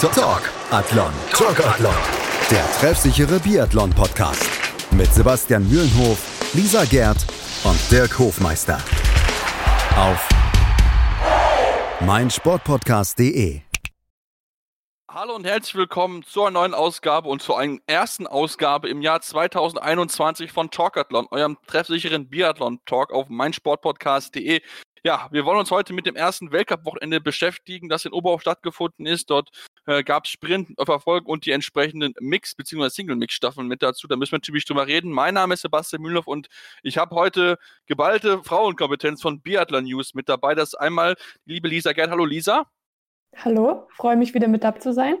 Talk Athlon. Talk Athlon. Der treffsichere Biathlon-Podcast. Mit Sebastian Mühlenhof, Lisa Gerd und Dirk Hofmeister. Auf meinsportpodcast.de. Hallo und herzlich willkommen zur neuen Ausgabe und zur ersten Ausgabe im Jahr 2021 von Talkathlon, eurem treffsicheren Biathlon-Talk auf meinsportpodcast.de. Ja, wir wollen uns heute mit dem ersten Weltcup-Wochenende beschäftigen, das in Oberhof stattgefunden ist. Dort äh, gab es Sprint, Verfolg und die entsprechenden Mix- bzw. Single-Mix-Staffeln mit dazu. Da müssen wir natürlich drüber reden. Mein Name ist Sebastian Mühlhoff und ich habe heute geballte Frauenkompetenz von Biathlon News mit dabei. Das ist einmal die liebe Lisa Gerd. Hallo Lisa. Hallo, freue mich wieder mit dabei zu sein.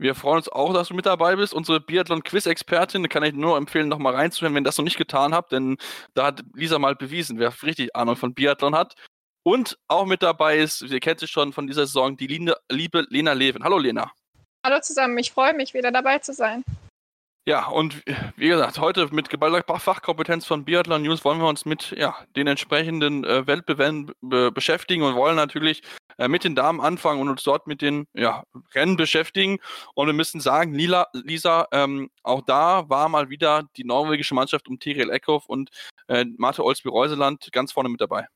Wir freuen uns auch, dass du mit dabei bist. Unsere Biathlon-Quiz-Expertin kann ich nur empfehlen, noch mal reinzuhören, wenn ihr das noch nicht getan habt, denn da hat Lisa mal bewiesen, wer richtig Ahnung von Biathlon hat. Und auch mit dabei ist, ihr kennt sie schon von dieser Saison, die liebe Lena Leven. Hallo Lena. Hallo zusammen, ich freue mich, wieder dabei zu sein. Ja, und wie gesagt, heute mit geballter Fachkompetenz von Biathlon News wollen wir uns mit ja, den entsprechenden äh, Weltbewerben be beschäftigen und wollen natürlich äh, mit den Damen anfangen und uns dort mit den ja, Rennen beschäftigen. Und wir müssen sagen, Lila, Lisa, ähm, auch da war mal wieder die norwegische Mannschaft um Tiril Eckhoff und äh, Marte Olsby-Reuseland ganz vorne mit dabei.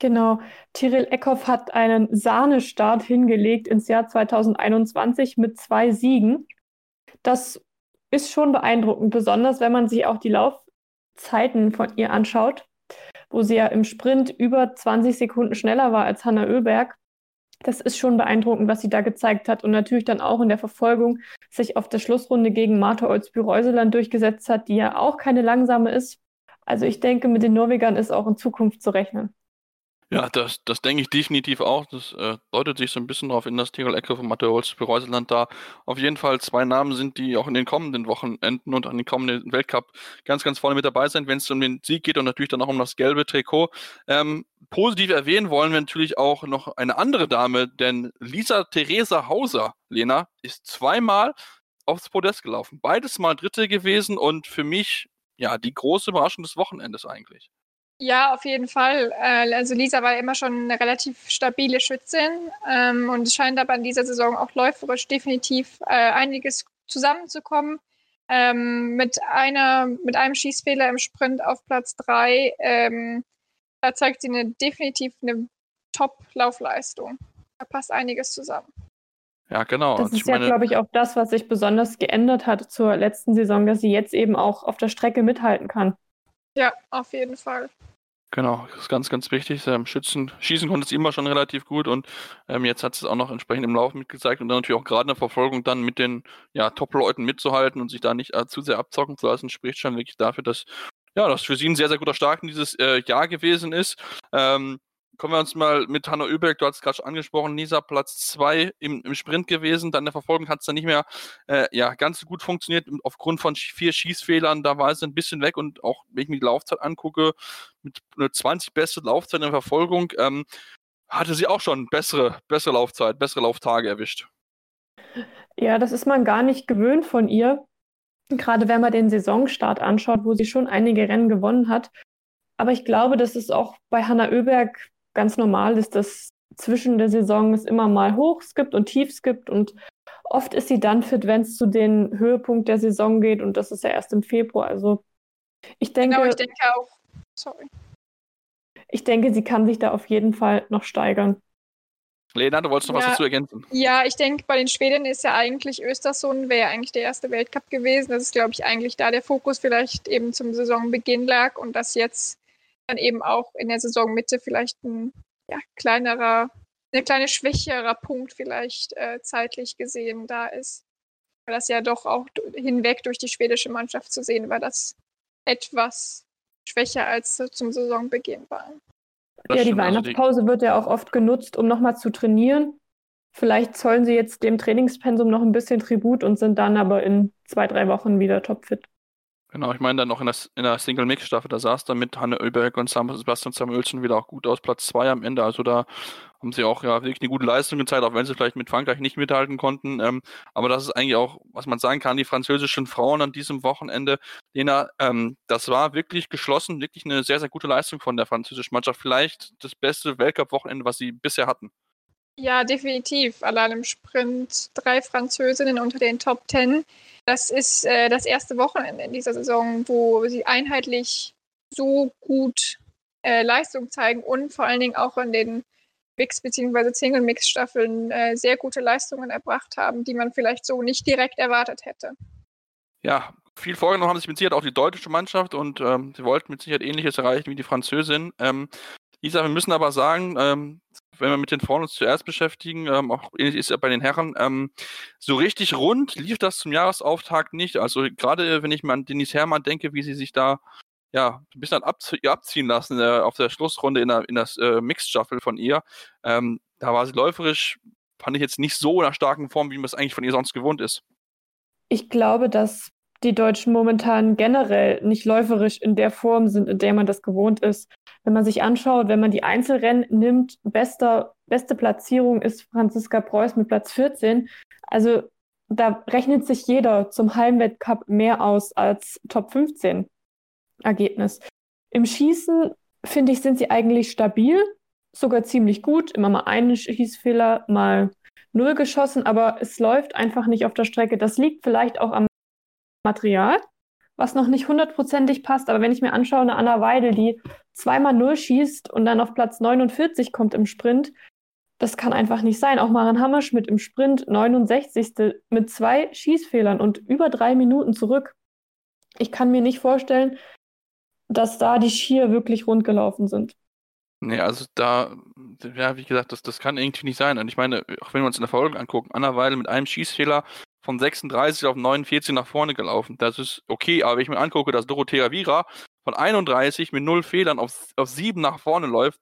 Genau. Tiril Eckhoff hat einen Sahnestart hingelegt ins Jahr 2021 mit zwei Siegen. Das ist schon beeindruckend, besonders wenn man sich auch die Laufzeiten von ihr anschaut, wo sie ja im Sprint über 20 Sekunden schneller war als Hanna Oeberg. Das ist schon beeindruckend, was sie da gezeigt hat und natürlich dann auch in der Verfolgung sich auf der Schlussrunde gegen Martha Olsby-Reuseland durchgesetzt hat, die ja auch keine langsame ist. Also ich denke, mit den Norwegern ist auch in Zukunft zu rechnen. Ja, das, das denke ich definitiv auch. Das äh, deutet sich so ein bisschen darauf in, dass Tirol Ecke von Matteo Holz für Reuseland da auf jeden Fall zwei Namen sind, die auch in den kommenden Wochenenden und an den kommenden Weltcup ganz, ganz vorne mit dabei sind, wenn es um den Sieg geht und natürlich dann auch um das gelbe Trikot. Ähm, positiv erwähnen wollen wir natürlich auch noch eine andere Dame, denn Lisa Theresa Hauser, Lena, ist zweimal aufs Podest gelaufen. Beides mal Dritte gewesen und für mich ja die große Überraschung des Wochenendes eigentlich. Ja, auf jeden Fall. Äh, also Lisa war immer schon eine relativ stabile Schützin ähm, und es scheint aber in dieser Saison auch läuferisch definitiv äh, einiges zusammenzukommen. Ähm, mit, einer, mit einem Schießfehler im Sprint auf Platz 3, ähm, da zeigt sie eine, definitiv eine Top-Laufleistung. Da passt einiges zusammen. Ja, genau. Das also ist ja, glaube ich, auch das, was sich besonders geändert hat zur letzten Saison, dass sie jetzt eben auch auf der Strecke mithalten kann. Ja, auf jeden Fall. Genau, das ist ganz, ganz wichtig. Schützen, schießen konnte es immer schon relativ gut und ähm, jetzt hat es auch noch entsprechend im Lauf mitgezeigt und dann natürlich auch gerade in der Verfolgung dann mit den ja, Top-Leuten mitzuhalten und sich da nicht äh, zu sehr abzocken zu lassen, spricht schon wirklich dafür, dass ja, das für sie ein sehr, sehr guter Start in dieses äh, Jahr gewesen ist. Ähm, kommen wir uns mal mit Hanna Übeck, du hast es gerade schon angesprochen, Nisa Platz 2 im, im, Sprint gewesen, dann in der Verfolgung hat es dann nicht mehr äh, ja, ganz so gut funktioniert, aufgrund von vier Schießfehlern, da war es ein bisschen weg und auch, wenn ich mir die Laufzeit angucke, mit einer 20 beste Laufzeit in der Verfolgung, ähm, hatte sie auch schon bessere, bessere Laufzeit, bessere Lauftage erwischt. Ja, das ist man gar nicht gewöhnt von ihr. Gerade wenn man den Saisonstart anschaut, wo sie schon einige Rennen gewonnen hat. Aber ich glaube, das ist auch bei Hanna Oeberg ganz normal ist, dass zwischen der Saison es immer mal Hochs gibt und Tiefs gibt und oft ist sie dann fit, wenn es zu den Höhepunkt der Saison geht und das ist ja erst im Februar. Also ich denke. Genau, ich denke auch. Sorry. Ich denke, sie kann sich da auf jeden Fall noch steigern. Lena, du wolltest noch ja, was dazu ergänzen? Ja, ich denke, bei den Schwedinnen ist ja eigentlich Östersund, wäre ja eigentlich der erste Weltcup gewesen. Das ist, glaube ich, eigentlich da der Fokus vielleicht eben zum Saisonbeginn lag und das jetzt dann eben auch in der Saisonmitte vielleicht ein ja, kleinerer, eine kleine schwächerer Punkt vielleicht äh, zeitlich gesehen da ist. Weil das ja doch auch hinweg durch die schwedische Mannschaft zu sehen war, das etwas schwächer als zum Saisonbeginn war. Das ja, die also Weihnachtspause wird ja auch oft genutzt, um nochmal zu trainieren. Vielleicht zollen sie jetzt dem Trainingspensum noch ein bisschen Tribut und sind dann aber in zwei, drei Wochen wieder topfit. Genau, ich meine dann noch in der, in der Single-Mix-Staffel, da sah es dann mit Hanne Oeberg und Sebastian Samuelsen wieder auch gut aus, Platz 2 am Ende. Also da haben sie auch ja wirklich eine gute Leistung gezeigt, auch wenn sie vielleicht mit Frankreich nicht mithalten konnten. Ähm, aber das ist eigentlich auch, was man sagen kann, die französischen Frauen an diesem Wochenende, Lena, ähm, das war wirklich geschlossen, wirklich eine sehr, sehr gute Leistung von der französischen Mannschaft. Vielleicht das beste Weltcup-Wochenende, was sie bisher hatten. Ja, definitiv. Allein im Sprint drei Französinnen unter den Top Ten. Das ist äh, das erste Wochenende in dieser Saison, wo sie einheitlich so gut äh, Leistung zeigen und vor allen Dingen auch in den Mix- bzw. Single-Mix-Staffeln äh, sehr gute Leistungen erbracht haben, die man vielleicht so nicht direkt erwartet hätte. Ja, viel vorgenommen haben sich mit Sicherheit auch die deutsche Mannschaft und ähm, sie wollten mit Sicherheit ähnliches erreichen wie die Französin. Ähm, Lisa, wir müssen aber sagen, ähm, wenn wir mit den Frauen uns zuerst beschäftigen, ähm, auch ähnlich ist ja bei den Herren, ähm, so richtig rund lief das zum Jahresauftakt nicht. Also gerade wenn ich mal an Denise Herrmann denke, wie sie sich da ja, ein bisschen abziehen lassen äh, auf der Schlussrunde in, der, in das äh, Mixed Shuffle von ihr. Ähm, da war sie läuferisch, fand ich jetzt nicht so in einer starken Form, wie man es eigentlich von ihr sonst gewohnt ist. Ich glaube, dass die Deutschen momentan generell nicht läuferisch in der Form sind, in der man das gewohnt ist. Wenn man sich anschaut, wenn man die Einzelrennen nimmt, bester, beste Platzierung ist Franziska Preuß mit Platz 14. Also da rechnet sich jeder zum Heimweltcup mehr aus als Top 15 Ergebnis. Im Schießen, finde ich, sind sie eigentlich stabil, sogar ziemlich gut. Immer mal einen Schießfehler, mal null geschossen, aber es läuft einfach nicht auf der Strecke. Das liegt vielleicht auch am Material, was noch nicht hundertprozentig passt. Aber wenn ich mir anschaue, eine Anna Weidel, die zweimal null schießt und dann auf Platz 49 kommt im Sprint, das kann einfach nicht sein. Auch Maren Hammerschmidt im Sprint 69. mit zwei Schießfehlern und über drei Minuten zurück. Ich kann mir nicht vorstellen, dass da die Skier wirklich rund gelaufen sind. Nee, also da, ja, wie gesagt, das, das kann irgendwie nicht sein. Und ich meine, auch wenn wir uns in der Folge angucken, Anna Weidel mit einem Schießfehler von 36 auf 49 nach vorne gelaufen. Das ist okay, aber wenn ich mir angucke, dass Dorothea Vira von 31 mit null Fehlern auf, auf 7 nach vorne läuft,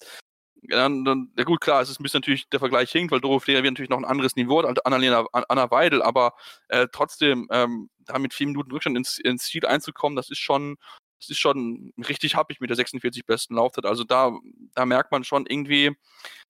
dann, dann, ja gut, klar, es ist ein bisschen natürlich der Vergleich hinkt, weil Dorothea Vira natürlich noch ein anderes Niveau als Annalena, Anna Weidel, aber äh, trotzdem, ähm, da mit vier Minuten Rückstand ins, ins Ziel einzukommen, das ist schon, das ist schon richtig happig mit der 46 besten Laufzeit. Also da, da merkt man schon irgendwie,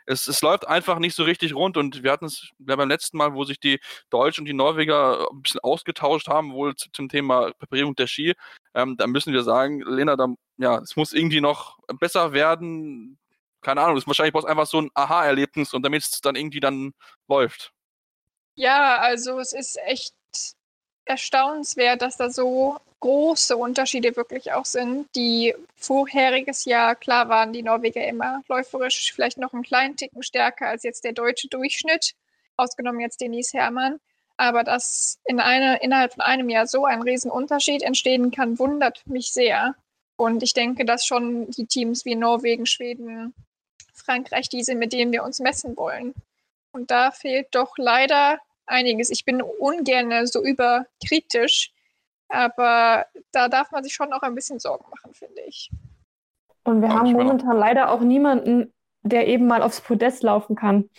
es, es läuft einfach nicht so richtig rund und wir hatten es beim letzten Mal, wo sich die Deutschen und die Norweger ein bisschen ausgetauscht haben, wohl zum Thema Präparierung der Ski, ähm, da müssen wir sagen, Lena, da, ja, es muss irgendwie noch besser werden. Keine Ahnung, es ist wahrscheinlich einfach so ein Aha-Erlebnis und damit es dann irgendwie dann läuft. Ja, also es ist echt erstaunenswert, dass da so große Unterschiede wirklich auch sind. Die vorheriges Jahr, klar waren die Norweger immer läuferisch vielleicht noch einen kleinen Ticken stärker als jetzt der deutsche Durchschnitt, ausgenommen jetzt Denise Herrmann. Aber dass in eine, innerhalb von einem Jahr so ein Riesenunterschied entstehen kann, wundert mich sehr. Und ich denke, dass schon die Teams wie Norwegen, Schweden, Frankreich die sind, mit denen wir uns messen wollen. Und da fehlt doch leider einiges. Ich bin ungern so überkritisch, aber da darf man sich schon auch ein bisschen Sorgen machen, finde ich. Und wir haben momentan leider auch niemanden, der eben mal aufs Podest laufen kann.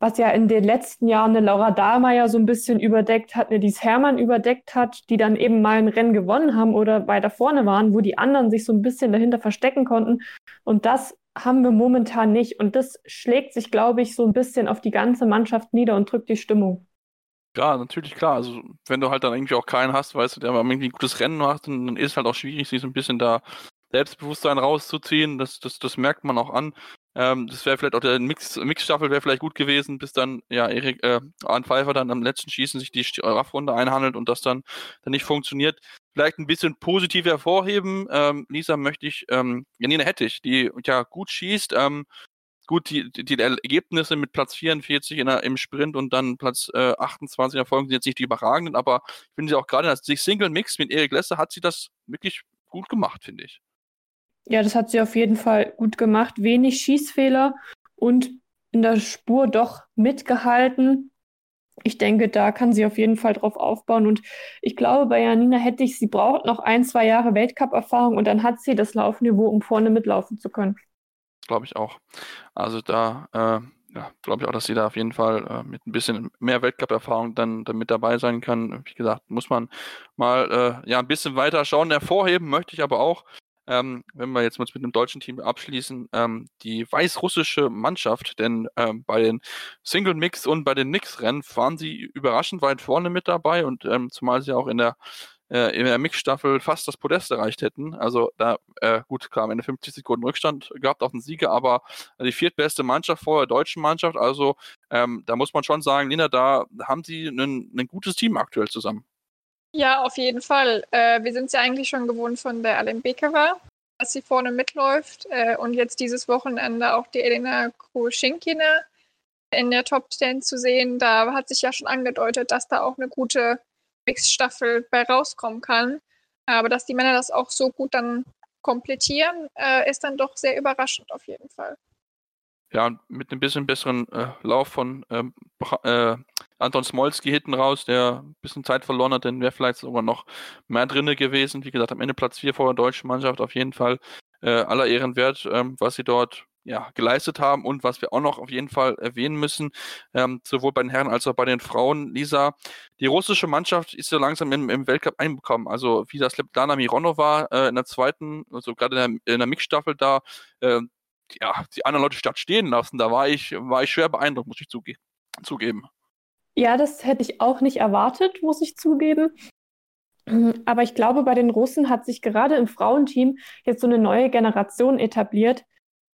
Was ja in den letzten Jahren eine Laura Dahlmeier so ein bisschen überdeckt hat, eine Dies Hermann überdeckt hat, die dann eben mal ein Rennen gewonnen haben oder weiter vorne waren, wo die anderen sich so ein bisschen dahinter verstecken konnten. Und das haben wir momentan nicht. Und das schlägt sich, glaube ich, so ein bisschen auf die ganze Mannschaft nieder und drückt die Stimmung. Ja, natürlich, klar. Also, wenn du halt dann irgendwie auch keinen hast, weißt du, der mal irgendwie ein gutes Rennen macht, dann, dann ist es halt auch schwierig, sich so ein bisschen da Selbstbewusstsein rauszuziehen. Das, das, das merkt man auch an. Ähm, das wäre vielleicht auch der Mix, Mixstaffel wäre vielleicht gut gewesen, bis dann, ja, Erik, äh, Arne Pfeiffer dann am letzten Schießen sich die Raffrunde einhandelt und das dann, dann nicht funktioniert. Vielleicht ein bisschen positiv hervorheben. Ähm, Lisa möchte ich, ähm, Janine Hettich, die ja gut schießt, ähm, gut, die, die Ergebnisse mit Platz 44 in der, im Sprint und dann Platz äh, 28 erfolgen sind jetzt nicht die überragenden, aber ich finde sie auch gerade als Single Mix mit Erik Lesser hat sie das wirklich gut gemacht, finde ich. Ja, das hat sie auf jeden Fall gut gemacht. Wenig Schießfehler und in der Spur doch mitgehalten. Ich denke, da kann sie auf jeden Fall drauf aufbauen. Und ich glaube, bei Janina hätte ich, sie braucht noch ein, zwei Jahre Weltcup-Erfahrung und dann hat sie das Laufniveau, um vorne mitlaufen zu können glaube ich auch. Also da äh, ja, glaube ich auch, dass sie da auf jeden Fall äh, mit ein bisschen mehr Weltcup-Erfahrung dann, dann mit dabei sein kann. Wie gesagt, muss man mal äh, ja ein bisschen weiter schauen. Hervorheben möchte ich aber auch, ähm, wenn wir jetzt mal mit dem deutschen Team abschließen, ähm, die weißrussische Mannschaft, denn ähm, bei den Single Mix und bei den Mix-Rennen waren sie überraschend weit vorne mit dabei und ähm, zumal sie auch in der äh, in der Mixstaffel fast das Podest erreicht hätten. Also da, äh, gut, klar, am Ende 50 Sekunden Rückstand gehabt auf den Sieger, aber die viertbeste Mannschaft vor der deutschen Mannschaft. Also ähm, da muss man schon sagen, Lina, da haben sie ein gutes Team aktuell zusammen. Ja, auf jeden Fall. Äh, wir sind es ja eigentlich schon gewohnt von der Alembekova, dass sie vorne mitläuft. Äh, und jetzt dieses Wochenende auch die Elena Kruschinkina in der Top 10 zu sehen. Da hat sich ja schon angedeutet, dass da auch eine gute Mixstaffel bei rauskommen kann. Aber dass die Männer das auch so gut dann komplettieren, äh, ist dann doch sehr überraschend auf jeden Fall. Ja, mit einem bisschen besseren äh, Lauf von ähm, äh, Anton Smolski hinten raus, der ein bisschen Zeit verloren hat, dann wäre vielleicht sogar noch mehr drinne gewesen. Wie gesagt, am Ende Platz 4 vor der deutschen Mannschaft auf jeden Fall äh, aller Ehren wert, ähm, was sie dort ja, geleistet haben und was wir auch noch auf jeden Fall erwähnen müssen, ähm, sowohl bei den Herren als auch bei den Frauen, Lisa, die russische Mannschaft ist so langsam im, im Weltcup einbekommen. Also wie das Lepdana Mironova äh, in der zweiten, also gerade in der, in der Mixstaffel da, äh, ja, die anderen Leute statt stehen lassen, da war ich, war ich schwer beeindruckt, muss ich zuge zugeben. Ja, das hätte ich auch nicht erwartet, muss ich zugeben. Aber ich glaube, bei den Russen hat sich gerade im Frauenteam jetzt so eine neue Generation etabliert,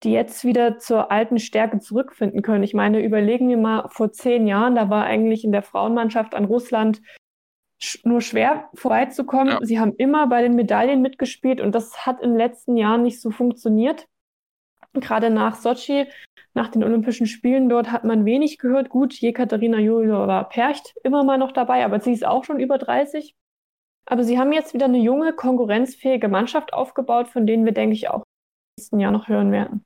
die jetzt wieder zur alten Stärke zurückfinden können. Ich meine, überlegen wir mal, vor zehn Jahren, da war eigentlich in der Frauenmannschaft an Russland nur schwer vorbeizukommen. Ja. Sie haben immer bei den Medaillen mitgespielt und das hat in den letzten Jahren nicht so funktioniert. Gerade nach Sochi, nach den Olympischen Spielen dort hat man wenig gehört. Gut, Jekaterina Juliova Percht immer mal noch dabei, aber sie ist auch schon über 30. Aber sie haben jetzt wieder eine junge, konkurrenzfähige Mannschaft aufgebaut, von denen wir, denke ich, auch nächsten Jahr noch hören werden.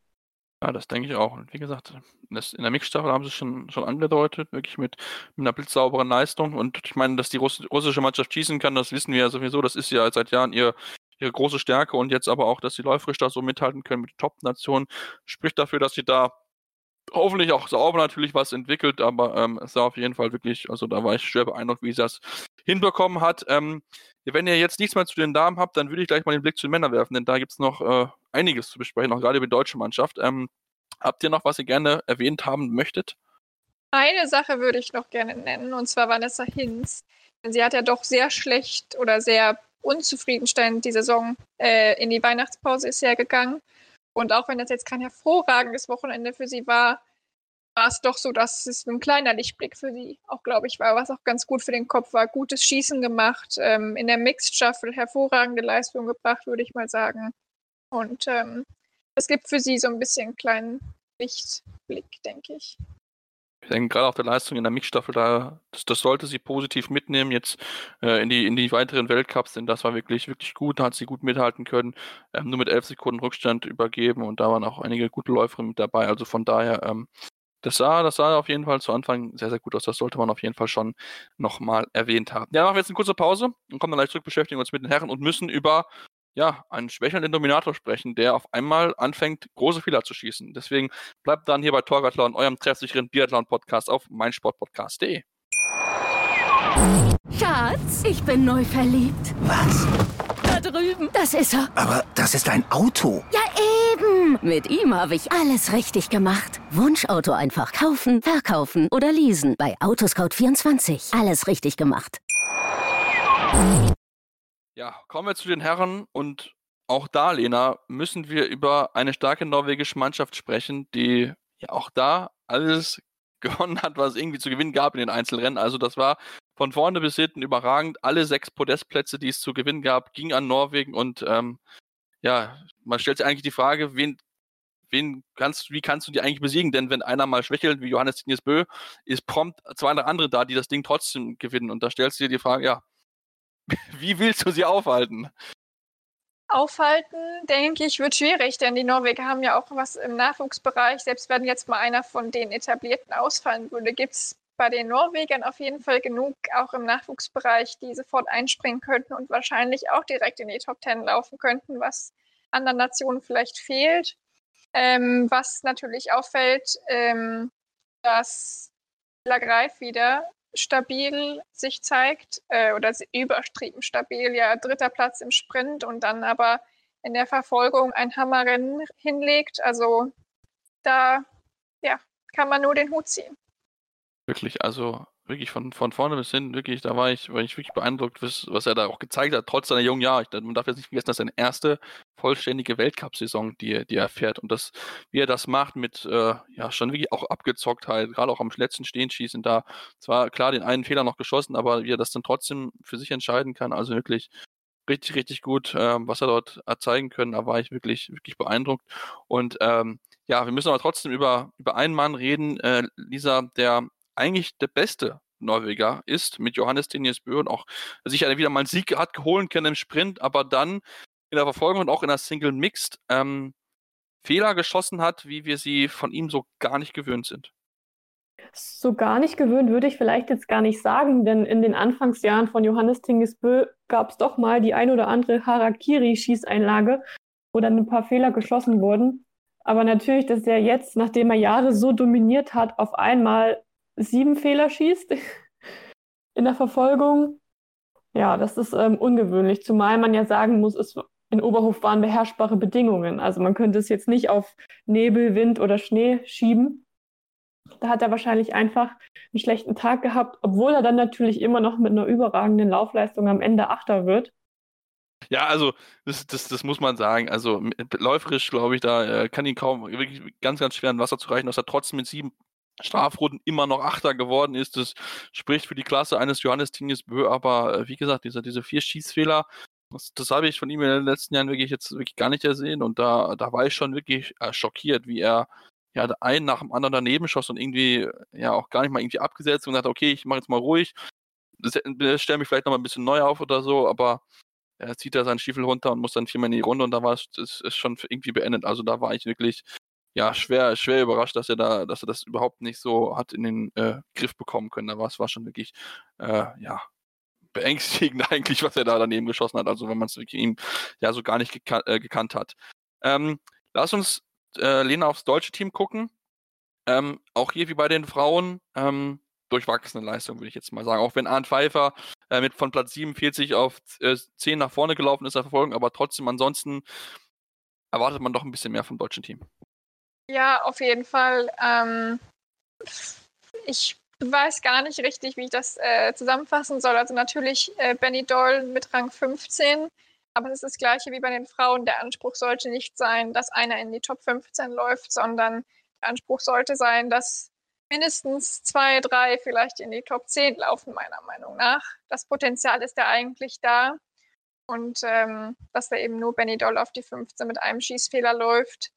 Ja, das denke ich auch. Und wie gesagt, das, in der Mixstaffel haben sie schon, schon angedeutet, wirklich mit, mit einer blitzsauberen Leistung. Und ich meine, dass die Russ russische Mannschaft schießen kann, das wissen wir ja sowieso. Das ist ja seit Jahren ihr, ihre große Stärke. Und jetzt aber auch, dass sie läuferisch da so mithalten können mit Top-Nationen, spricht dafür, dass sie da hoffentlich auch sauber natürlich was entwickelt. Aber ähm, es war auf jeden Fall wirklich, also da war ich schwer beeindruckt, wie sie das hinbekommen hat. Ähm, wenn ihr jetzt nichts mehr zu den Damen habt, dann würde ich gleich mal den Blick zu den Männern werfen, denn da gibt es noch äh, einiges zu besprechen, auch gerade über die deutsche Mannschaft. Ähm, habt ihr noch, was ihr gerne erwähnt haben möchtet? Eine Sache würde ich noch gerne nennen, und zwar Vanessa Hinz. Sie hat ja doch sehr schlecht oder sehr unzufriedenstellend die Saison äh, in die Weihnachtspause ist ja gegangen. Und auch wenn das jetzt kein hervorragendes Wochenende für sie war, war es doch so, dass es ein kleiner Lichtblick für sie auch, glaube ich, war, was auch ganz gut für den Kopf war. Gutes Schießen gemacht, ähm, in der Mixed Shuffle hervorragende Leistung gebracht, würde ich mal sagen. Und ähm, es gibt für sie so ein bisschen einen kleinen Lichtblick, denke ich. Ich denke, gerade auch der Leistung in der Mixstaffel, da, das, das sollte sie positiv mitnehmen jetzt äh, in, die, in die weiteren Weltcups, denn das war wirklich, wirklich gut, da hat sie gut mithalten können, ähm, nur mit elf Sekunden Rückstand übergeben und da waren auch einige gute Läuferinnen mit dabei, also von daher, ähm, das sah, das sah auf jeden Fall zu Anfang sehr, sehr gut aus, das sollte man auf jeden Fall schon nochmal erwähnt haben. Ja, machen wir jetzt eine kurze Pause und kommen dann gleich zurück, beschäftigen uns mit den Herren und müssen über ja, einen schwächelnden Dominator sprechen, der auf einmal anfängt, große Fehler zu schießen. Deswegen bleibt dann hier bei Torgathlon, eurem treffsicheren Biathlon-Podcast auf meinsportpodcast.de. Schatz, ich bin neu verliebt. Was? Da drüben. Das ist er. Aber das ist ein Auto. Ja, eben. Mit ihm habe ich alles richtig gemacht. Wunschauto einfach kaufen, verkaufen oder leasen. Bei Autoscout24. Alles richtig gemacht. Ja, kommen wir zu den Herren und auch da, Lena, müssen wir über eine starke norwegische Mannschaft sprechen, die ja auch da alles gewonnen hat, was es irgendwie zu gewinnen gab in den Einzelrennen. Also das war von vorne bis hinten überragend. Alle sechs Podestplätze, die es zu gewinnen gab, gingen an Norwegen und ähm, ja, man stellt sich eigentlich die Frage, wen, wen kannst, wie kannst du die eigentlich besiegen? Denn wenn einer mal schwächelt, wie Johannes Tinius Bö, ist prompt zwei andere da, die das Ding trotzdem gewinnen. Und da stellst du dir die Frage, ja, Wie willst du sie aufhalten? Aufhalten, denke ich, wird schwierig, denn die Norweger haben ja auch was im Nachwuchsbereich. Selbst wenn jetzt mal einer von den etablierten ausfallen würde, gibt es bei den Norwegern auf jeden Fall genug, auch im Nachwuchsbereich, die sofort einspringen könnten und wahrscheinlich auch direkt in die Top Ten laufen könnten, was anderen Nationen vielleicht fehlt. Ähm, was natürlich auffällt, ähm, dass Lagreif wieder stabil sich zeigt äh, oder übertrieben stabil, ja, dritter Platz im Sprint und dann aber in der Verfolgung ein Hammerrennen hinlegt. Also da ja, kann man nur den Hut ziehen. Wirklich, also wirklich von, von vorne bis hin, wirklich, da war ich, war ich wirklich beeindruckt, was, was er da auch gezeigt hat, trotz seiner jungen Jahre. man darf jetzt nicht vergessen, dass seine erste vollständige Weltcup-Saison, die, die er fährt. Und das, wie er das macht mit, äh, ja, schon wirklich auch Abgezocktheit, gerade auch am letzten Stehenschießen, da zwar klar den einen Fehler noch geschossen, aber wie er das dann trotzdem für sich entscheiden kann, also wirklich richtig, richtig gut, ähm, was er dort zeigen können. Da war ich wirklich, wirklich beeindruckt. Und ähm, ja, wir müssen aber trotzdem über, über einen Mann reden, äh, Lisa, der eigentlich der beste Norweger ist, mit Johannes Dinjes Bö und auch sicher wieder mal einen Sieg hat holen können im Sprint, aber dann in der Verfolgung und auch in der Single Mixed ähm, Fehler geschossen hat, wie wir sie von ihm so gar nicht gewöhnt sind. So gar nicht gewöhnt würde ich vielleicht jetzt gar nicht sagen, denn in den Anfangsjahren von Johannes Tingesbö gab es doch mal die ein oder andere Harakiri-Schießeinlage, wo dann ein paar Fehler geschossen wurden. Aber natürlich, dass er jetzt, nachdem er Jahre so dominiert hat, auf einmal sieben Fehler schießt in der Verfolgung. Ja, das ist ähm, ungewöhnlich, zumal man ja sagen muss, es in Oberhof waren beherrschbare Bedingungen. Also man könnte es jetzt nicht auf Nebel, Wind oder Schnee schieben. Da hat er wahrscheinlich einfach einen schlechten Tag gehabt, obwohl er dann natürlich immer noch mit einer überragenden Laufleistung am Ende Achter wird. Ja, also das, das, das muss man sagen. Also läuferisch, glaube ich, da äh, kann ihn kaum wirklich ganz, ganz schwer an Wasser zu reichen, dass er trotzdem mit sieben Strafrunden immer noch Achter geworden ist. Das spricht für die Klasse eines Johannes Tinges Bö, aber äh, wie gesagt, diese, diese vier Schießfehler, das, das habe ich von ihm in den letzten Jahren wirklich jetzt wirklich gar nicht gesehen und da, da war ich schon wirklich äh, schockiert, wie er ja einen nach dem anderen daneben schoss und irgendwie ja auch gar nicht mal irgendwie abgesetzt und gesagt, okay, ich mache jetzt mal ruhig, stelle mich vielleicht noch mal ein bisschen neu auf oder so, aber er zieht da seinen Stiefel runter und muss dann viermal in die Runde und da war es ist schon irgendwie beendet. Also da war ich wirklich ja, schwer, schwer überrascht, dass er da, dass er das überhaupt nicht so hat in den äh, Griff bekommen können. Da war es war schon wirklich, äh, ja, beängstigend eigentlich, was er da daneben geschossen hat. Also wenn man es ihm ja so gar nicht gekan äh, gekannt hat. Ähm, lass uns, äh, Lena, aufs deutsche Team gucken. Ähm, auch hier wie bei den Frauen, ähm, durchwachsene Leistung, würde ich jetzt mal sagen. Auch wenn Arndt Pfeiffer äh, mit von Platz 47 auf äh, 10 nach vorne gelaufen ist, er verfolgen, aber trotzdem ansonsten erwartet man doch ein bisschen mehr vom deutschen Team. Ja, auf jeden Fall. Ähm, ich weiß gar nicht richtig, wie ich das äh, zusammenfassen soll. Also natürlich äh, Benny Doll mit Rang 15, aber es ist das gleiche wie bei den Frauen. Der Anspruch sollte nicht sein, dass einer in die Top 15 läuft, sondern der Anspruch sollte sein, dass mindestens zwei, drei vielleicht in die Top 10 laufen, meiner Meinung nach. Das Potenzial ist ja eigentlich da. Und ähm, dass da eben nur Benny Doll auf die 15 mit einem Schießfehler läuft,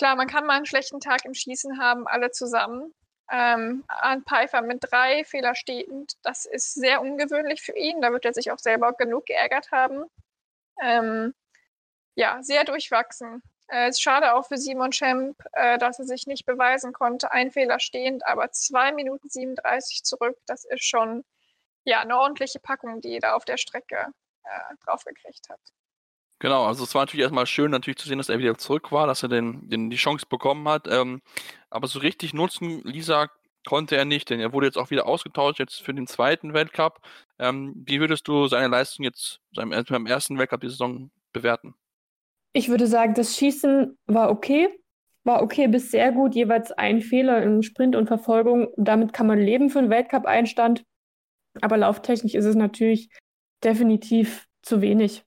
Klar, man kann mal einen schlechten Tag im Schießen haben, alle zusammen. Ähm, Arndt Pfeiffer mit drei Fehler stehend, das ist sehr ungewöhnlich für ihn. Da wird er sich auch selber genug geärgert haben. Ähm, ja, sehr durchwachsen. Äh, ist schade auch für Simon Schemp, äh, dass er sich nicht beweisen konnte. Ein Fehler stehend, aber 2 Minuten 37 zurück. Das ist schon ja, eine ordentliche Packung, die er da auf der Strecke äh, draufgekriegt hat. Genau, also es war natürlich erstmal schön, natürlich zu sehen, dass er wieder zurück war, dass er den, den die Chance bekommen hat. Ähm, aber so richtig nutzen, Lisa, konnte er nicht, denn er wurde jetzt auch wieder ausgetauscht, jetzt für den zweiten Weltcup. Ähm, wie würdest du seine Leistung jetzt seinem, beim ersten Weltcup die Saison bewerten? Ich würde sagen, das Schießen war okay. War okay bis sehr gut, jeweils ein Fehler in Sprint und Verfolgung. Damit kann man leben für einen Weltcup-Einstand. Aber lauftechnisch ist es natürlich definitiv zu wenig.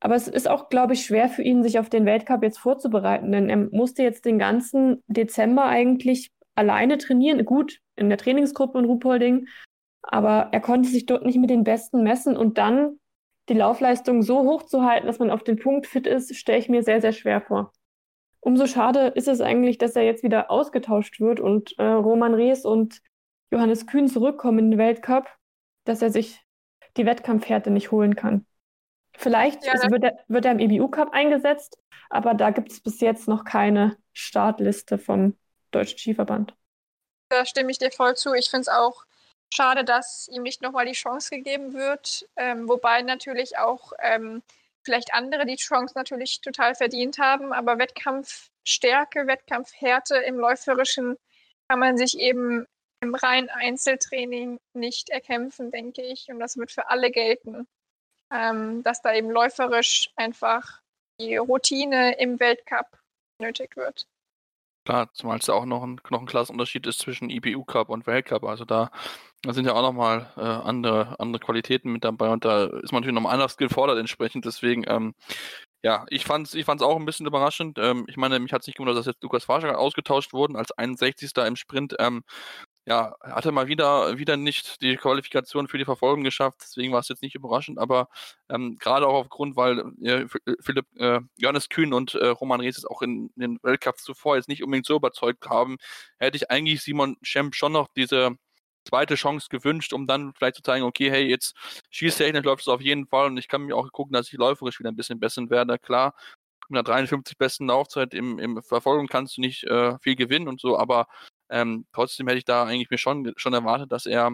Aber es ist auch, glaube ich, schwer für ihn, sich auf den Weltcup jetzt vorzubereiten, denn er musste jetzt den ganzen Dezember eigentlich alleine trainieren. Gut, in der Trainingsgruppe in Ruhpolding, aber er konnte sich dort nicht mit den Besten messen und dann die Laufleistung so hoch zu halten, dass man auf den Punkt fit ist, stelle ich mir sehr, sehr schwer vor. Umso schade ist es eigentlich, dass er jetzt wieder ausgetauscht wird und äh, Roman Rees und Johannes Kühn zurückkommen in den Weltcup, dass er sich die Wettkampfhärte nicht holen kann. Vielleicht ja, wird, er, wird er im EBU-Cup eingesetzt, aber da gibt es bis jetzt noch keine Startliste vom Deutschen Skiverband. Da stimme ich dir voll zu. Ich finde es auch schade, dass ihm nicht nochmal die Chance gegeben wird. Ähm, wobei natürlich auch ähm, vielleicht andere die Chance natürlich total verdient haben. Aber Wettkampfstärke, Wettkampfhärte im Läuferischen kann man sich eben im reinen Einzeltraining nicht erkämpfen, denke ich. Und das wird für alle gelten ähm, dass da eben läuferisch einfach die Routine im Weltcup nötig wird. Klar, zumal es ja auch noch ein, noch ist zwischen IBU Cup und Weltcup. Also da Da sind ja auch nochmal äh, andere, andere Qualitäten mit dabei und da ist man natürlich nochmal anders gefordert entsprechend. Deswegen, ähm, ja, ich fand es ich fand's auch ein bisschen überraschend. Ähm, ich meine, mich hat es nicht gewundert, dass jetzt Lukas Farscher ausgetauscht wurden als 61. im Sprint. Ähm, ja, hatte mal wieder, wieder nicht die Qualifikation für die Verfolgung geschafft, deswegen war es jetzt nicht überraschend, aber ähm, gerade auch aufgrund, weil äh, Philipp äh, Johannes Kühn und äh, Roman Rees auch in, in den Weltcups zuvor jetzt nicht unbedingt so überzeugt haben, hätte ich eigentlich Simon Schemp schon noch diese zweite Chance gewünscht, um dann vielleicht zu zeigen, okay, hey, jetzt schießtechnisch läuft es auf jeden Fall und ich kann mir auch gucken, dass ich läuferisch wieder ein bisschen besser werde. Klar, mit einer 53 besten Laufzeit im, im Verfolgung kannst du nicht äh, viel gewinnen und so, aber ähm, trotzdem hätte ich da eigentlich mir schon, schon erwartet, dass er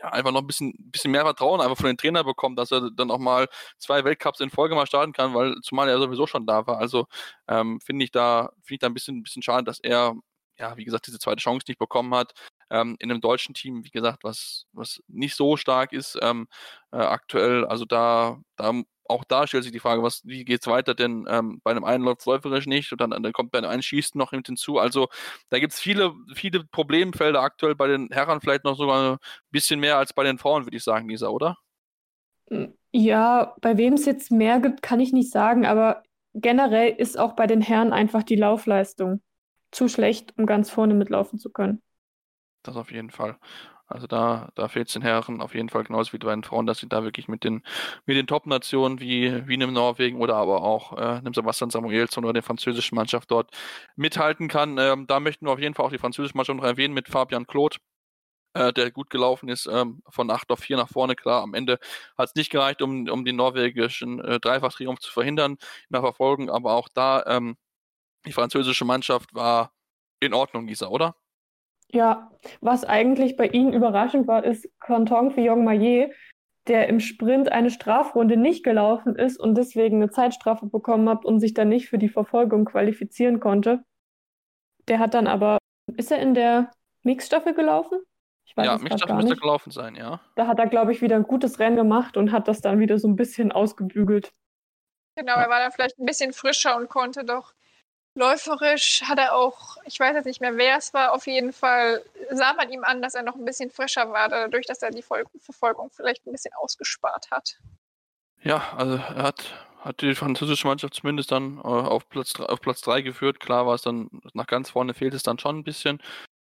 ja, einfach noch ein bisschen, bisschen mehr Vertrauen einfach von den Trainer bekommt, dass er dann auch mal zwei Weltcups in Folge mal starten kann, weil zumal er sowieso schon da war. Also ähm, finde ich da, finde ich da ein bisschen, bisschen schade, dass er, ja, wie gesagt, diese zweite Chance nicht bekommen hat. Ähm, in einem deutschen Team, wie gesagt, was, was nicht so stark ist ähm, äh, aktuell. Also da, da auch da stellt sich die Frage, was, wie geht's weiter? Denn ähm, bei einem einen läuft es läuferisch nicht und dann, dann kommt bei einem einen Schießen noch hinzu. Also da gibt es viele, viele Problemfelder aktuell bei den Herren, vielleicht noch sogar ein bisschen mehr als bei den Frauen, würde ich sagen, Lisa, oder? Hm, ja, bei wem es jetzt mehr gibt, kann ich nicht sagen, aber generell ist auch bei den Herren einfach die Laufleistung zu schlecht, um ganz vorne mitlaufen zu können. Das auf jeden Fall. Also da, da fehlt es den Herren auf jeden Fall genauso wie bei den Frauen, dass sie da wirklich mit den, mit den Top-Nationen wie, wie einem Norwegen oder aber auch äh, einem Sebastian Samuelsson oder der französischen Mannschaft dort mithalten kann. Ähm, da möchten wir auf jeden Fall auch die französische Mannschaft noch erwähnen mit Fabian Claude, äh, der gut gelaufen ist, ähm, von 8 auf 4 nach vorne. Klar, am Ende hat es nicht gereicht, um, um den norwegischen äh, Dreifach-Triumph zu verhindern in der Verfolgung, aber auch da ähm, die französische Mannschaft war in Ordnung, Lisa, oder? Ja, was eigentlich bei ihnen überraschend war, ist Canton Fillon Maillet, der im Sprint eine Strafrunde nicht gelaufen ist und deswegen eine Zeitstrafe bekommen hat und sich dann nicht für die Verfolgung qualifizieren konnte. Der hat dann aber, ist er in der Mixstaffel gelaufen? Ich weiß ja, Mixstaffel müsste gelaufen sein, ja. Da hat er, glaube ich, wieder ein gutes Rennen gemacht und hat das dann wieder so ein bisschen ausgebügelt. Genau, er war dann vielleicht ein bisschen frischer und konnte doch Läuferisch hat er auch, ich weiß jetzt nicht mehr, wer es war, auf jeden Fall sah man ihm an, dass er noch ein bisschen frischer war, dadurch, dass er die Verfolgung vielleicht ein bisschen ausgespart hat. Ja, also er hat, hat die französische Mannschaft zumindest dann äh, auf, Platz, auf Platz 3 geführt. Klar war es dann, nach ganz vorne fehlt es dann schon ein bisschen,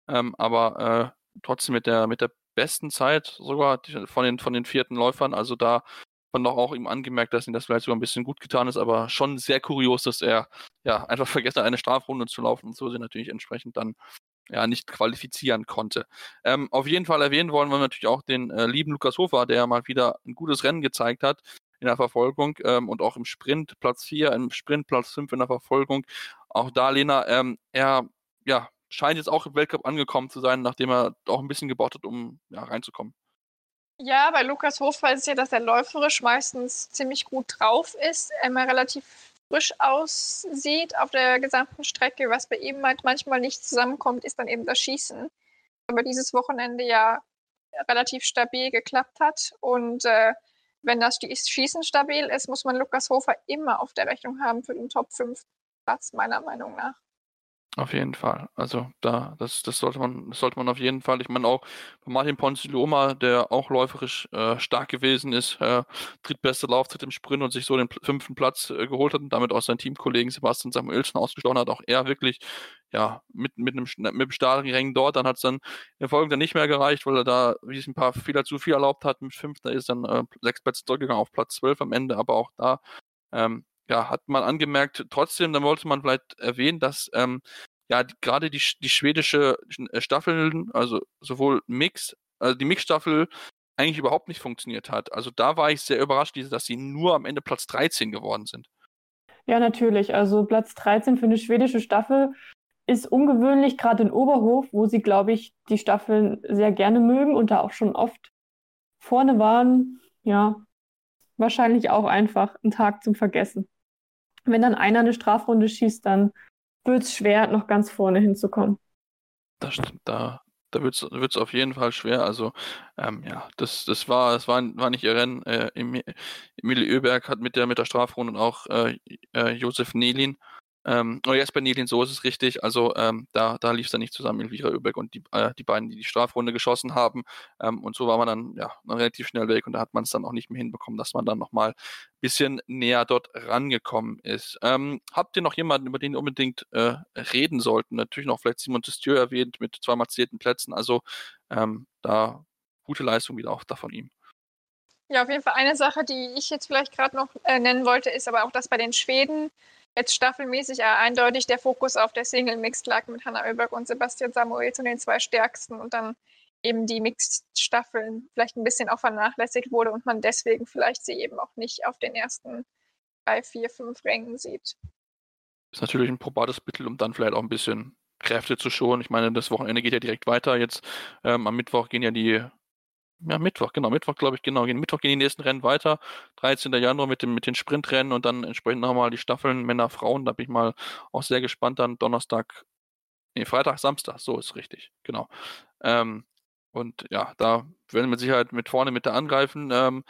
ähm, aber äh, trotzdem mit der, mit der besten Zeit sogar von den, von den vierten Läufern. Also da man doch auch ihm angemerkt, dass ihm das vielleicht sogar ein bisschen gut getan ist, aber schon sehr kurios, dass er ja einfach vergessen hat, eine Strafrunde zu laufen und so sie natürlich entsprechend dann ja nicht qualifizieren konnte. Ähm, auf jeden Fall erwähnen wollen wir natürlich auch den äh, lieben Lukas Hofer, der mal wieder ein gutes Rennen gezeigt hat in der Verfolgung ähm, und auch im Sprint Platz 4, im Sprint Platz 5 in der Verfolgung. Auch da, Lena, ähm, er ja, scheint jetzt auch im Weltcup angekommen zu sein, nachdem er auch ein bisschen gebaut hat, um ja, reinzukommen. Ja, bei Lukas Hofball ist ja, dass er läuferisch meistens ziemlich gut drauf ist, immer relativ frisch aussieht auf der gesamten Strecke. Was bei ihm halt manchmal nicht zusammenkommt, ist dann eben das Schießen. Aber dieses Wochenende ja relativ stabil geklappt hat. Und äh, wenn das Schießen stabil ist, muss man Lukas Hofer immer auf der Rechnung haben für den Top 5 Platz, meiner Meinung nach. Auf jeden Fall. Also da, das, das sollte man, das sollte man auf jeden Fall. Ich meine auch Martin Ponziloma, der auch läuferisch äh, stark gewesen ist, äh, drittbeste Laufzeit im Sprint und sich so den fünften Platz äh, geholt hat und damit auch seinen Teamkollegen Sebastian Samuelsen ausgestochen hat. Auch er wirklich, ja, mit, mit einem, mit einem starken dort. Dann hat es dann in Folge dann nicht mehr gereicht, weil er da, wie es ein paar Fehler zu viel erlaubt hat, mit fünf, da ist dann äh, sechs Plätze zurückgegangen auf Platz zwölf am Ende, aber auch da ähm, ja, hat man angemerkt, trotzdem, dann wollte man vielleicht erwähnen, dass ähm, ja gerade die, die schwedische äh, Staffel, also sowohl Mix, also die Mix-Staffel eigentlich überhaupt nicht funktioniert hat. Also da war ich sehr überrascht, dass sie nur am Ende Platz 13 geworden sind. Ja, natürlich. Also Platz 13 für eine schwedische Staffel ist ungewöhnlich, gerade in Oberhof, wo sie, glaube ich, die Staffeln sehr gerne mögen und da auch schon oft vorne waren. Ja, wahrscheinlich auch einfach ein Tag zum Vergessen wenn dann einer eine Strafrunde schießt, dann wird es schwer, noch ganz vorne hinzukommen. Das stimmt, da, da wird es auf jeden Fall schwer. Also, ähm, ja, das, das, war, das war, war nicht ihr Rennen. Äh, Emilie Oeberg hat mit der, mit der Strafrunde und auch äh, äh, Josef Nelin Ähm, oh, jetzt bei Nielin, so ist es richtig. Also ähm, da, da lief es dann nicht zusammen, Elvira Öbeck und die, äh, die beiden, die die Strafrunde geschossen haben. Ähm, und so war man dann ja relativ schnell weg und da hat man es dann auch nicht mehr hinbekommen, dass man dann nochmal ein bisschen näher dort rangekommen ist. Ähm, habt ihr noch jemanden, über den ihr unbedingt äh, reden sollten? Natürlich noch vielleicht Simon Testieu erwähnt mit zweimal zählten Plätzen. Also ähm, da gute Leistung wieder auch da von ihm. Ja, auf jeden Fall eine Sache, die ich jetzt vielleicht gerade noch äh, nennen wollte, ist aber auch, dass bei den Schweden jetzt staffelmäßig äh, eindeutig der Fokus auf der Single Mixed lag mit Hanna Oeberg und Sebastian Samuel zu den zwei stärksten und dann eben die Mixed-Staffeln vielleicht ein bisschen auch vernachlässigt wurde und man deswegen vielleicht sie eben auch nicht auf den ersten drei, vier, fünf Rängen sieht. Ist natürlich ein probates Mittel, um dann vielleicht auch ein bisschen Kräfte zu schonen. Ich meine, das Wochenende geht ja direkt weiter. Jetzt ähm, am Mittwoch gehen ja die ja, Mittwoch, genau, Mittwoch glaube ich, genau. Mittwoch gehen die nächsten Rennen weiter. 13. Januar mit, dem, mit den Sprintrennen und dann entsprechend nochmal die Staffeln Männer, Frauen. Da bin ich mal auch sehr gespannt. Dann Donnerstag, nee, Freitag, Samstag, so ist richtig, genau. Ähm, und ja, da werden wir mit Sicherheit mit vorne mit da angreifen. Ähm,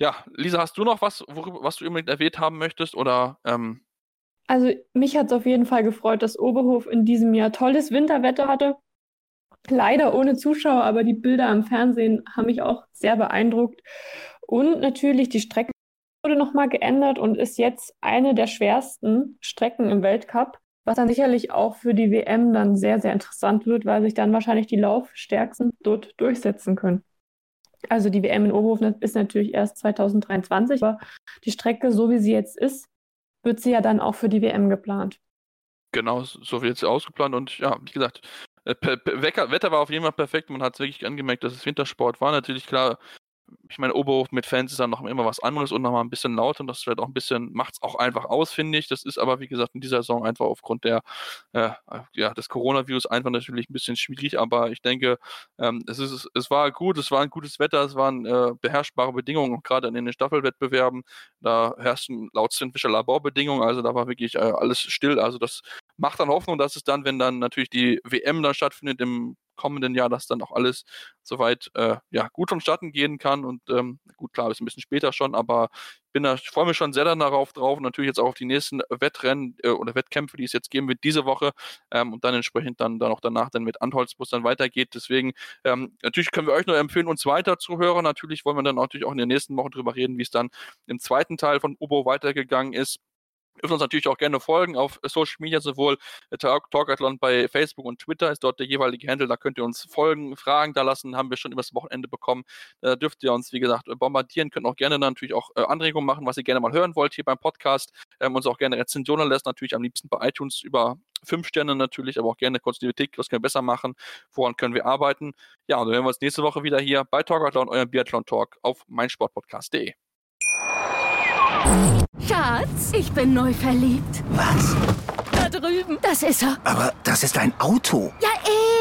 ja, Lisa, hast du noch was, worüber, was du unbedingt erwähnt haben möchtest? Oder ähm, also mich hat es auf jeden Fall gefreut, dass Oberhof in diesem Jahr tolles Winterwetter hatte. Leider ohne Zuschauer, aber die Bilder am Fernsehen haben mich auch sehr beeindruckt. Und natürlich die Strecke wurde nochmal geändert und ist jetzt eine der schwersten Strecken im Weltcup, was dann sicherlich auch für die WM dann sehr, sehr interessant wird, weil sich dann wahrscheinlich die Laufstärksten dort durchsetzen können. Also die WM in Oberhof ist natürlich erst 2023, aber die Strecke, so wie sie jetzt ist, wird sie ja dann auch für die WM geplant. Genau, so wird sie ausgeplant und ja, wie gesagt, Wetter war auf jeden Fall perfekt. Man hat es wirklich angemerkt, dass es Wintersport war. Natürlich klar, ich meine, Oberhof mit Fans ist dann noch immer was anderes und nochmal ein bisschen lauter und das wird auch ein bisschen, macht es auch einfach aus, finde ich. Das ist aber, wie gesagt, in dieser Saison einfach aufgrund der, äh, ja, des Coronavirus einfach natürlich ein bisschen schwierig, aber ich denke, ähm, es, ist, es war gut, es war ein gutes Wetter, es waren äh, beherrschbare Bedingungen und gerade in den Staffelwettbewerben, da herrschten laut Fischer Laborbedingungen, also da war wirklich äh, alles still, also das macht dann Hoffnung, dass es dann, wenn dann natürlich die WM dann stattfindet im kommenden Jahr, dass dann auch alles soweit äh, ja, gut vonstatten gehen kann. Und ähm, gut, klar, ist ein bisschen später schon, aber bin da, ich freue mich schon sehr darauf drauf und natürlich jetzt auch auf die nächsten Wettrennen äh, oder Wettkämpfe, die es jetzt geben wird diese Woche ähm, und dann entsprechend dann, dann auch danach dann mit Antholzbus dann weitergeht. Deswegen, ähm, natürlich können wir euch nur empfehlen, uns weiter zu hören. Natürlich wollen wir dann natürlich auch in den nächsten Wochen drüber reden, wie es dann im zweiten Teil von Ubo weitergegangen ist dürfen uns natürlich auch gerne folgen auf Social Media, sowohl Talkathlon bei Facebook und Twitter ist dort der jeweilige Handle. Da könnt ihr uns folgen, Fragen da lassen, haben wir schon übers Wochenende bekommen. Da dürft ihr uns, wie gesagt, bombardieren, könnt auch gerne natürlich auch äh, Anregungen machen, was ihr gerne mal hören wollt hier beim Podcast. Ähm, uns auch gerne Rezensionen lässt, natürlich am liebsten bei iTunes über fünf Sterne natürlich, aber auch gerne Kontinuität, was können wir besser machen, woran können wir arbeiten. Ja, und dann hören wir uns nächste Woche wieder hier bei Talkathlon, eurem Biathlon Talk auf meinsportpodcast.de. Schatz, ich bin neu verliebt. Was? Da drüben. Das ist er. Aber das ist ein Auto. Ja,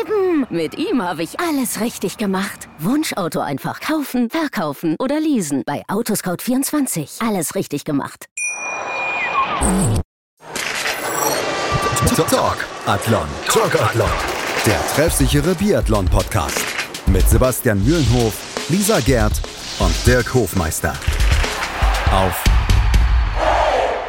eben. Mit ihm habe ich alles richtig gemacht. Wunschauto einfach kaufen, verkaufen oder leasen. Bei Autoscout24. Alles richtig gemacht. Talk Athlon. Talk Athlon. Der treffsichere Biathlon-Podcast. Mit Sebastian Mühlenhof, Lisa Gerd und Dirk Hofmeister. Auf